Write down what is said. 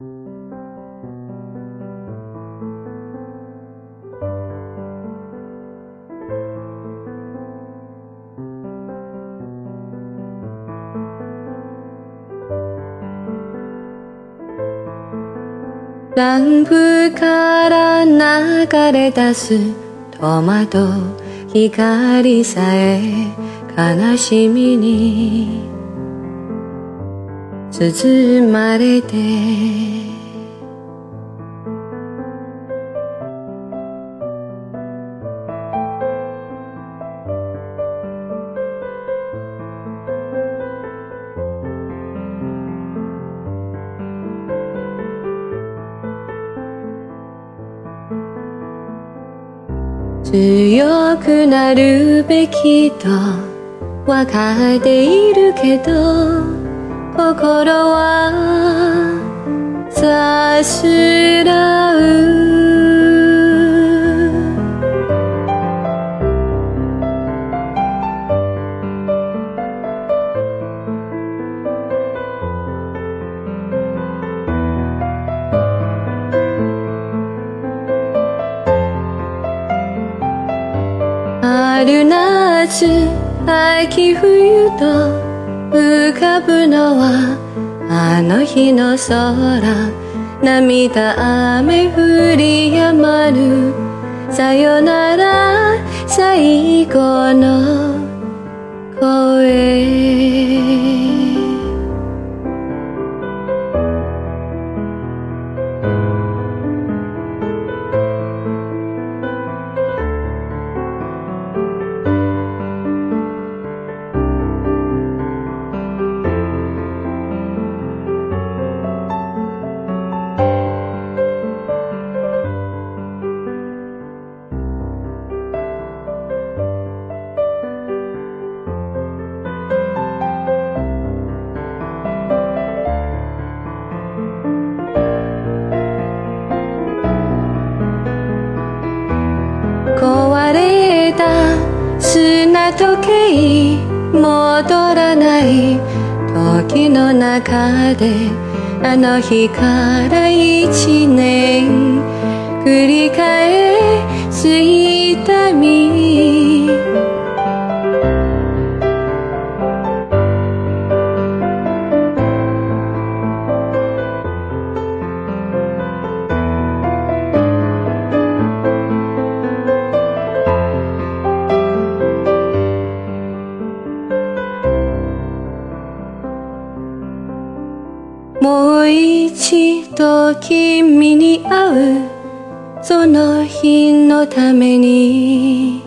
ランプから流れ出すトマト光さえ悲しみに。包まれて。強くなるべきとわかっているけど。心はさすらう春夏秋冬と浮かぶのはあの日の空。涙雨降り止まる。さよなら最後の時計戻らない時の中であの日から一年繰り返す一度君に会うその日のために。